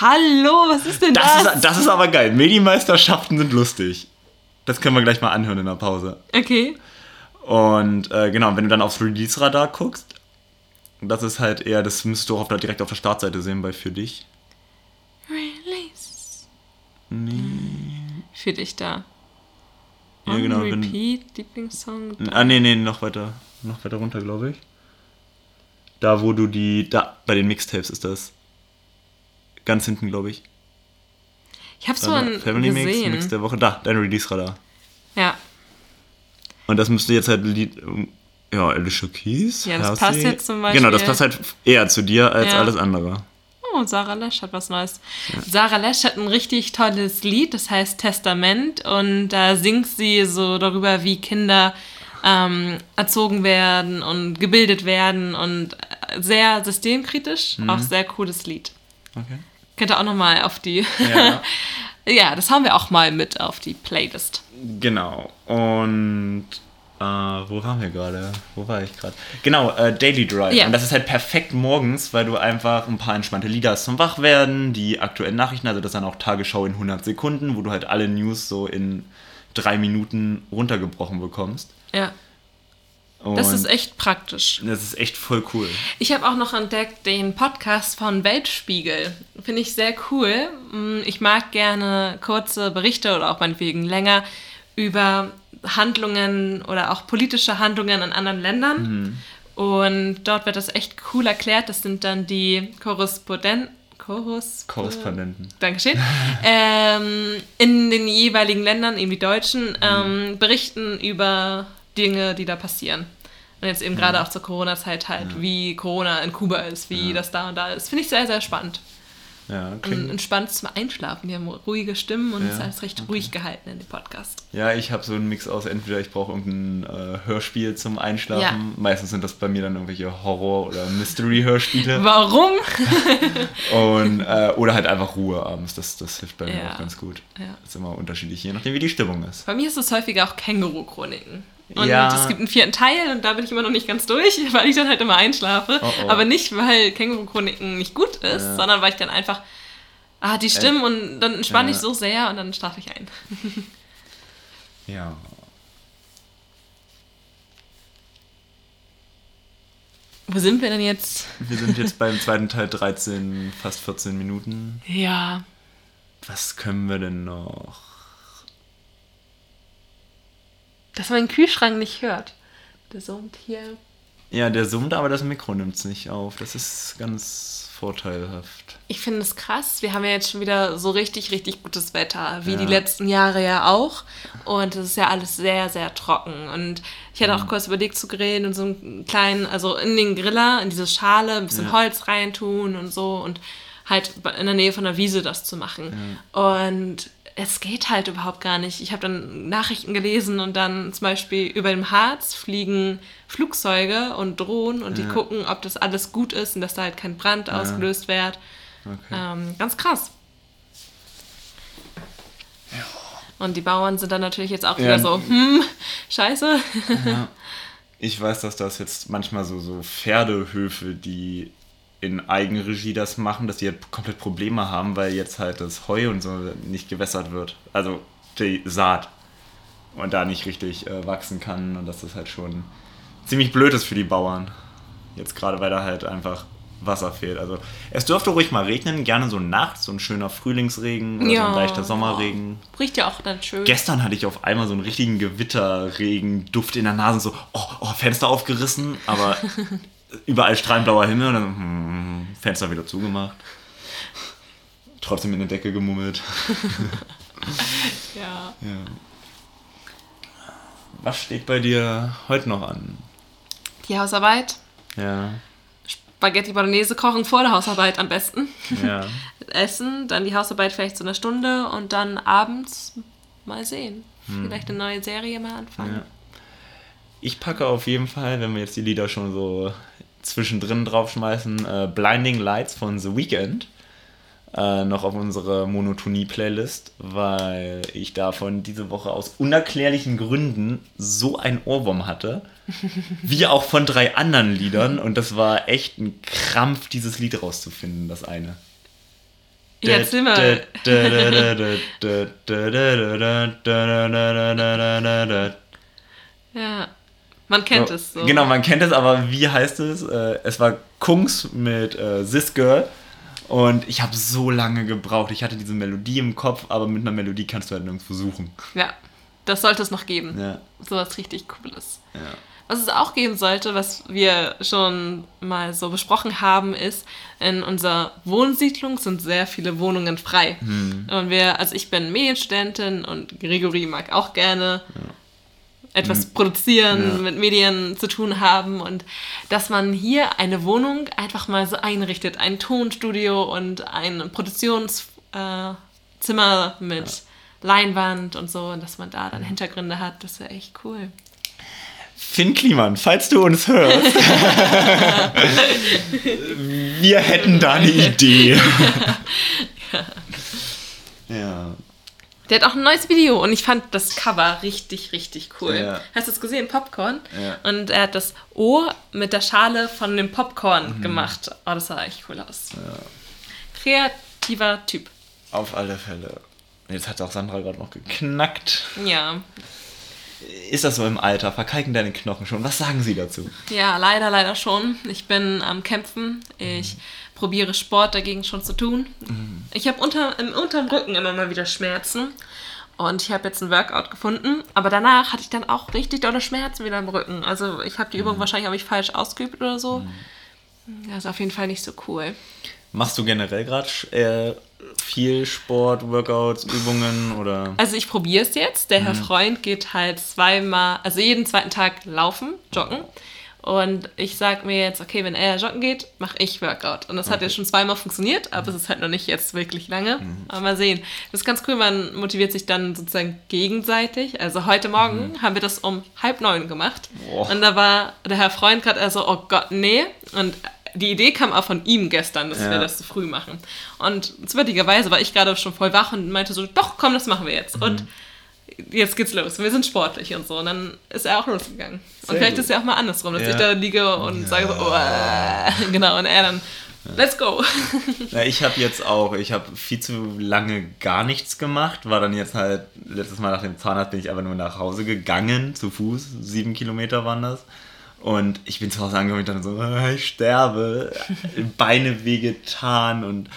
Hallo, was ist denn das? Das ist, das ist aber geil. Medi-Meisterschaften sind lustig. Das können wir gleich mal anhören in der Pause. okay. Und äh, genau, wenn du dann aufs Release-Radar guckst, das ist halt eher, das müsstest du auch auf der, direkt auf der Startseite sehen bei Für dich. Release. Für dich da. Ja, On genau. Wenn, Repeat, Lieblingssong. ah, nee, nee, noch weiter, noch weiter runter, glaube ich. Da, wo du die, da, bei den Mixtapes ist das. Ganz hinten, glaube ich. Ich habe so einen Family Mix, gesehen. Mix der Woche. Da, dein Release-Radar. Ja. Und das müsste jetzt halt Lied, Ja, Alicia Keys. Ja, das Halsey. passt jetzt zum Beispiel. Genau, das passt halt eher zu dir als Ja. alles andere. Oh, Sarah Lesch hat was Neues. Sarah Lesch hat ein richtig tolles Lied, das heißt Testament. Und da singt sie so darüber, wie Kinder ähm, erzogen werden und gebildet werden. Und äh, sehr systemkritisch. Auch sehr cooles Lied. Okay. Könnt ihr auch nochmal auf die. Ja. ja, das haben wir auch mal mit auf die Playlist. Genau. Und äh, wo waren wir gerade? Wo war ich gerade? Genau, äh, Daily Drive. Ja. Und das ist halt perfekt morgens, weil du einfach ein paar entspannte Lieder hast zum Wachwerden, die aktuellen Nachrichten, also das ist dann auch Tagesschau in 100 Sekunden, wo du halt alle News so in drei Minuten runtergebrochen bekommst. Ja, Und das ist echt praktisch. das ist echt voll cool. Ich habe auch noch entdeckt den Podcast von Weltspiegel. Finde ich sehr cool. Mm, Ich mag gerne kurze Berichte oder auch meinetwegen länger über Handlungen oder auch politische Handlungen in anderen Ländern. Und dort wird das echt cool erklärt. Das sind dann die Korrespondenten. Korres Korrespondenten. Dankeschön. ähm, in den jeweiligen Ländern, eben die Deutschen, ähm, berichten über Dinge, die da passieren. Und jetzt eben gerade auch zur Corona-Zeit halt, wie Corona in Kuba ist, wie das da und da ist. Finde ich sehr, sehr spannend. Ja, Und klingt, entspannt zum Einschlafen. Die haben ruhige Stimmen und es Ja, ist alles recht ruhig gehalten in dem Podcast. ja ich habe so einen Mix aus, entweder ich brauche irgendein äh, Hörspiel zum Einschlafen. Ja. Meistens sind das bei mir dann irgendwelche Horror- oder Mystery-Hörspiele. Warum? Und, äh, oder halt einfach Ruhe abends. Das, das hilft bei mir Ja. auch ganz gut. Ja. Das ist immer unterschiedlich, je nachdem, wie die Stimmung ist. Bei mir ist es häufiger auch Känguru-Chroniken. Und Ja. es gibt einen vierten Teil und da bin ich immer noch nicht ganz durch, weil ich dann halt immer einschlafe. Oh, oh. Aber nicht, weil Känguru-Chroniken nicht gut ist, Ja. sondern weil ich dann einfach, ah, die Stimmen und dann entspanne ich Ja. so sehr und dann schlafe ich ein. Ja. Wo sind wir denn jetzt? Wir sind jetzt beim zweiten Teil 13, fast 14 Minuten. Ja, Was können wir denn noch? Dass man den Kühlschrank nicht hört. Der summt hier. Ja, der summt, aber das Mikro nimmt es nicht auf. Das ist ganz vorteilhaft. Ich finde es krass. Wir haben ja jetzt schon wieder so richtig, richtig gutes Wetter, wie Ja. die letzten Jahre ja auch. Und es ist ja alles sehr, sehr trocken. Und ich hatte Mhm. auch kurz überlegt zu grillen und so einen kleinen, also in den Griller, in diese Schale, ein bisschen Ja. Holz reintun und so und halt in der Nähe von der Wiese das zu machen. Und es geht halt überhaupt gar nicht. Ich habe dann Nachrichten gelesen und dann zum Beispiel über dem Harz fliegen Flugzeuge und Drohnen und die Ja. gucken, ob das alles gut ist und dass da halt kein Brand ausgelöst wird. Okay. Ähm, ganz krass. Und die Bauern sind dann natürlich jetzt auch Ja. wieder so, hm, scheiße. Ich weiß, dass das jetzt manchmal so, so Pferdehöfe, die in Eigenregie das machen, dass die halt komplett Probleme haben, weil jetzt halt das Heu und so nicht gewässert wird. Also die Saat. Und da nicht richtig äh, wachsen kann und dass das halt schon ziemlich blöd ist für die Bauern. Jetzt gerade, weil da halt einfach Wasser fehlt. Also es dürfte ruhig mal regnen, gerne so nachts, so ein schöner Frühlingsregen oder so ein leichter Sommerregen. Riecht ja auch dann schön. Gestern hatte ich auf einmal so einen richtigen Gewitterregen, Duft in der Nase, so, oh, oh Fenster aufgerissen, aber überall strahlend blauer Himmel und dann hm, Fenster wieder zugemacht. Trotzdem in der Decke gemummelt. ja. Ja. Was steht bei dir heute noch an? Die Hausarbeit. Ja, Spaghetti Bolognese kochen vor der Hausarbeit am besten. ja. Essen, dann die Hausarbeit vielleicht so eine Stunde und dann abends mal sehen. Vielleicht eine neue Serie mal anfangen. Hm. Ja. Ich packe auf jeden Fall, wenn wir jetzt die Lieder schon so zwischendrin draufschmeißen, äh, Blinding Lights von The Weeknd äh, noch auf unsere Monotonie-Playlist, weil ich davon diese Woche aus unerklärlichen Gründen so ein Ohrwurm hatte, wie auch von drei anderen Liedern und das war echt ein Krampf, dieses Lied rauszufinden, das eine. Ja, erzähl mal. Ja. Man kennt es so. Genau, man kennt es, aber wie heißt es? Äh, es war Kungs mit äh, This Girl. Und ich habe so lange gebraucht. Ich hatte diese Melodie im Kopf, aber mit einer Melodie kannst du halt nirgendwo suchen. Ja. Das sollte es noch geben. Ja, So was richtig Cooles. ja. Was es auch geben sollte, was wir schon mal so besprochen haben, ist, in unserer Wohnsiedlung sind sehr viele Wohnungen frei. Und wir, also ich bin Medienstudentin und Gregory mag auch gerne etwas produzieren, ja. mit Medien zu tun haben und dass man hier eine Wohnung einfach mal so einrichtet, ein Tonstudio und ein Produktionszimmer äh, mit ja. Leinwand und so und dass man da dann Hintergründe hat, das wäre echt cool. Finn Kliman, falls du uns hörst, wir hätten da eine Idee. ja. ja. Der hat auch ein neues Video und ich fand das Cover richtig, richtig cool. Ja. Hast du es gesehen? Popcorn. Ja. Und er hat das O mit der Schale von dem Popcorn mhm. gemacht. Oh, das sah echt cool aus. Ja. Kreativer Typ. Auf alle Fälle. Jetzt hat auch Sandra gerade noch geknackt. Ja. Ist das so im Alter? Verkalken deine Knochen schon? Was sagen Sie dazu? Ja, leider, leider schon. Ich bin am Kämpfen. Ich. Mhm probiere Sport dagegen schon zu tun. Mhm. Ich habe unter, im unteren Rücken immer mal wieder Schmerzen. Und ich habe jetzt ein Workout gefunden, aber danach hatte ich dann auch richtig dolle Schmerzen wieder im Rücken. Also ich habe die Übung mhm. wahrscheinlich habe ich falsch ausgeübt oder so. Mhm. Das ist auf jeden Fall nicht so cool. Machst du generell gerade äh, viel Sport, Workouts, Übungen oder? Also ich probiere es jetzt. Der Herr mhm. Freund geht halt zweimal, also jeden zweiten Tag laufen, joggen. Und ich sage mir jetzt, okay, wenn er joggen geht, mache ich Workout. Und das okay. hat jetzt schon zweimal funktioniert, aber es ist halt noch nicht jetzt wirklich lange. Mhm. Aber mal sehen. Das ist ganz cool, man motiviert sich dann sozusagen gegenseitig. Also heute Morgen mhm. haben wir das um halb neun gemacht. Oh. Und da war der Herr Freund gerade also, oh Gott, nee. Und die Idee kam auch von ihm gestern, dass ja. wir das zu früh machen. Und zufälligerweise war ich gerade schon voll wach und meinte so, doch, komm, das machen wir jetzt. Mhm. Und jetzt geht's los, wir sind sportlich und so. Und dann ist er auch losgegangen. Sehr und vielleicht gut. ist er auch mal andersrum, dass ja. ich da liege und ja. sage so, oh, äh, genau, und er dann, let's go. Ja, ich habe jetzt auch, ich habe viel zu lange gar nichts gemacht, war dann jetzt halt, letztes Mal nach dem Zahnarzt bin ich einfach nur nach Hause gegangen, zu Fuß, sieben Kilometer waren das. Und ich bin zu Hause angekommen und dann so, äh, ich sterbe, Beine wehgetan und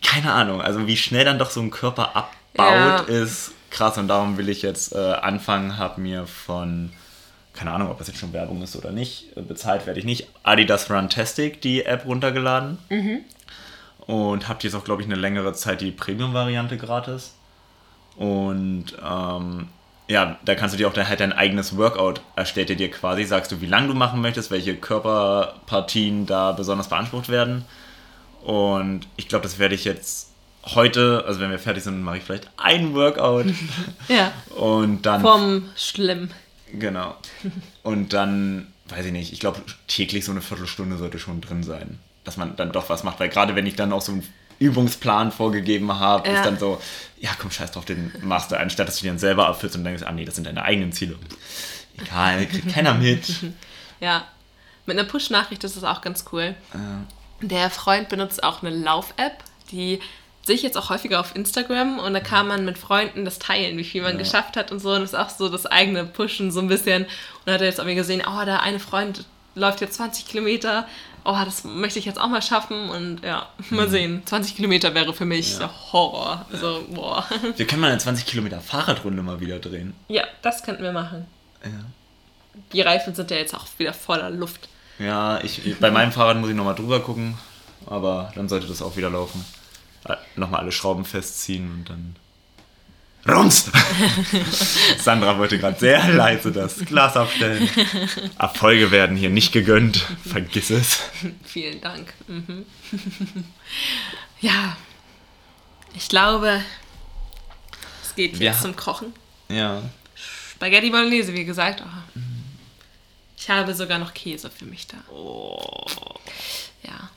keine Ahnung, also wie schnell dann doch so ein Körper abbaut, ja. ist krass und darum will ich jetzt äh, anfangen, habe mir von, keine Ahnung, ob das jetzt schon Werbung ist oder nicht, äh, bezahlt werde ich nicht, Adidas Runtastic, die App runtergeladen. Mhm. Und habe jetzt auch, glaube ich, eine längere Zeit die Premium-Variante gratis. Und ähm, ja, da kannst du dir auch halt dein eigenes Workout erstellt dir quasi, sagst du, wie lange du machen möchtest, welche Körperpartien da besonders beansprucht werden. Und ich glaube, das werde ich jetzt heute, also wenn wir fertig sind, mache ich vielleicht ein Workout. ja. Und dann. Vom Schlimm. Genau. Und dann, weiß ich nicht, ich glaube, täglich so eine Viertelstunde sollte schon drin sein. Dass man dann doch was macht, weil gerade wenn ich dann auch so einen Übungsplan vorgegeben habe, ja. ist dann so, ja komm, scheiß drauf, den machst du, anstatt dass du dir dann selber abfüllst und denkst, ah nee, das sind deine eigenen Ziele. Egal, kriegt keiner mit. Ja, mit einer Push-Nachricht ist das auch ganz cool. Ja. Der Freund benutzt auch eine Lauf-App, die sehe ich jetzt auch häufiger auf Instagram und da kann man mit Freunden das teilen, wie viel man ja. geschafft hat und so. Und das ist auch so das eigene Pushen so ein bisschen. Und dann hat er jetzt auch mir gesehen, oh, da eine Freund läuft jetzt 20 Kilometer. Oh, das möchte ich jetzt auch mal schaffen und ja, mal mhm. sehen. 20 Kilometer wäre für mich ja. Horror. Also, boah. Wir können mal eine 20 Kilometer Fahrradrunde mal wieder drehen. Ja, das könnten wir machen. Ja. Die Reifen sind ja jetzt auch wieder voller Luft. Ja, ich, bei meinem Fahrrad muss ich nochmal drüber gucken, aber dann sollte das auch wieder laufen nochmal alle Schrauben festziehen und dann. Rums! Sandra wollte gerade sehr leise das Glas abstellen. Erfolge werden hier nicht gegönnt. Vergiss es. Vielen Dank. Mhm. ja, ich glaube, es geht jetzt ja. zum Kochen. Ja. Spaghetti Bolognese, wie gesagt. Oh. Ich habe sogar noch Käse für mich da. Oh. Ja.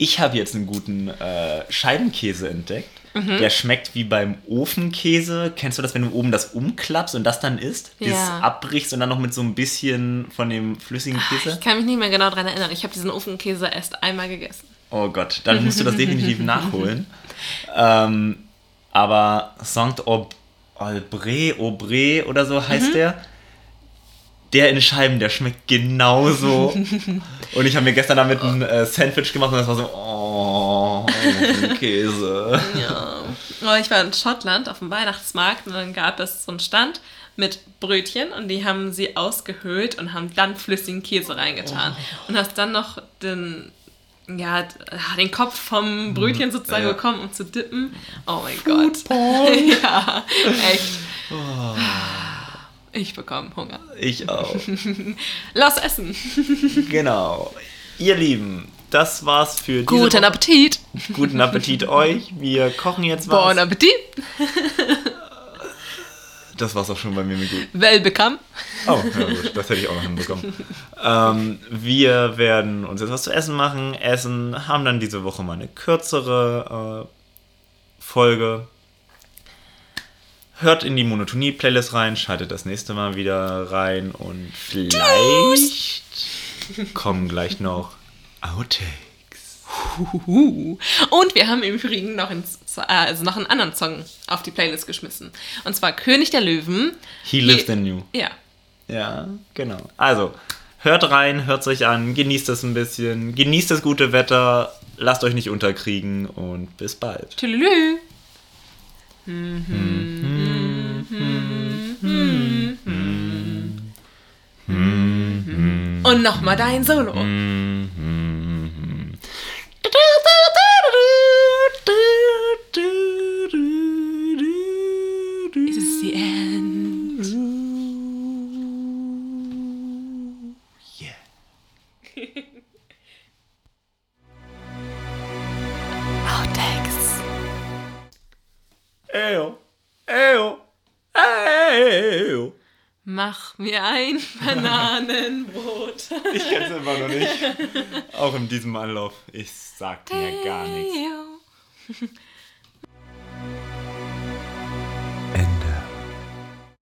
Ich habe jetzt einen guten äh, Scheibenkäse entdeckt. Mhm. Der schmeckt wie beim Ofenkäse. Kennst du das, wenn du oben das umklappst und das dann isst? Ja. Dieses abbrichst und dann noch mit so ein bisschen von dem flüssigen ah, Käse? Ich kann mich nicht mehr genau daran erinnern. Ich habe diesen Ofenkäse erst einmal gegessen. Oh Gott, dann musst du das definitiv nachholen. Ähm, aber Saint Aubré, Aubré oder so heißt mhm. der der in Scheiben, der schmeckt genauso. und ich habe mir gestern damit ein äh, Sandwich gemacht und das war so, oh, Käse. ja. Ich war in Schottland auf dem Weihnachtsmarkt und dann gab es so einen Stand mit Brötchen und die haben sie ausgehöhlt und haben dann flüssigen Käse reingetan. Oh. Und hast dann noch den, ja, den Kopf vom Brötchen sozusagen ja. bekommen, um zu dippen. Oh mein Gott. ja, echt. Oh. Ich bekomme Hunger. Ich auch. Lass essen. genau. Ihr Lieben, das war's für diese Guten. Appetit. Guten Appetit euch. Wir kochen jetzt was. Bon Appetit. Das war's auch schon bei mir mit gut. Welcome. Oh, ja gut, das hätte ich auch noch hinbekommen. ähm, wir werden uns jetzt was zu essen machen, essen, haben dann diese Woche mal eine kürzere äh, Folge. Hört in die Monotonie-Playlist rein, schaltet das nächste Mal wieder rein und vielleicht kommen gleich noch Outtakes. Huhu. Und wir haben im Übrigen noch, ins, äh, also noch einen anderen Song auf die Playlist geschmissen. Und zwar König der Löwen. He lives in you. Ja. Ja, genau. Also, hört rein, hört euch an, genießt es ein bisschen, genießt das gute Wetter, lasst euch nicht unterkriegen und bis bald. Tülülü. Und nochmal dein Solo. It is the end. Yeah. Outtakes. Ew. Ew. Ey. Mach mir ein Bananenbrot. ich kenne es immer noch nicht. Auch in diesem Anlauf. Ich sag mir gar nichts.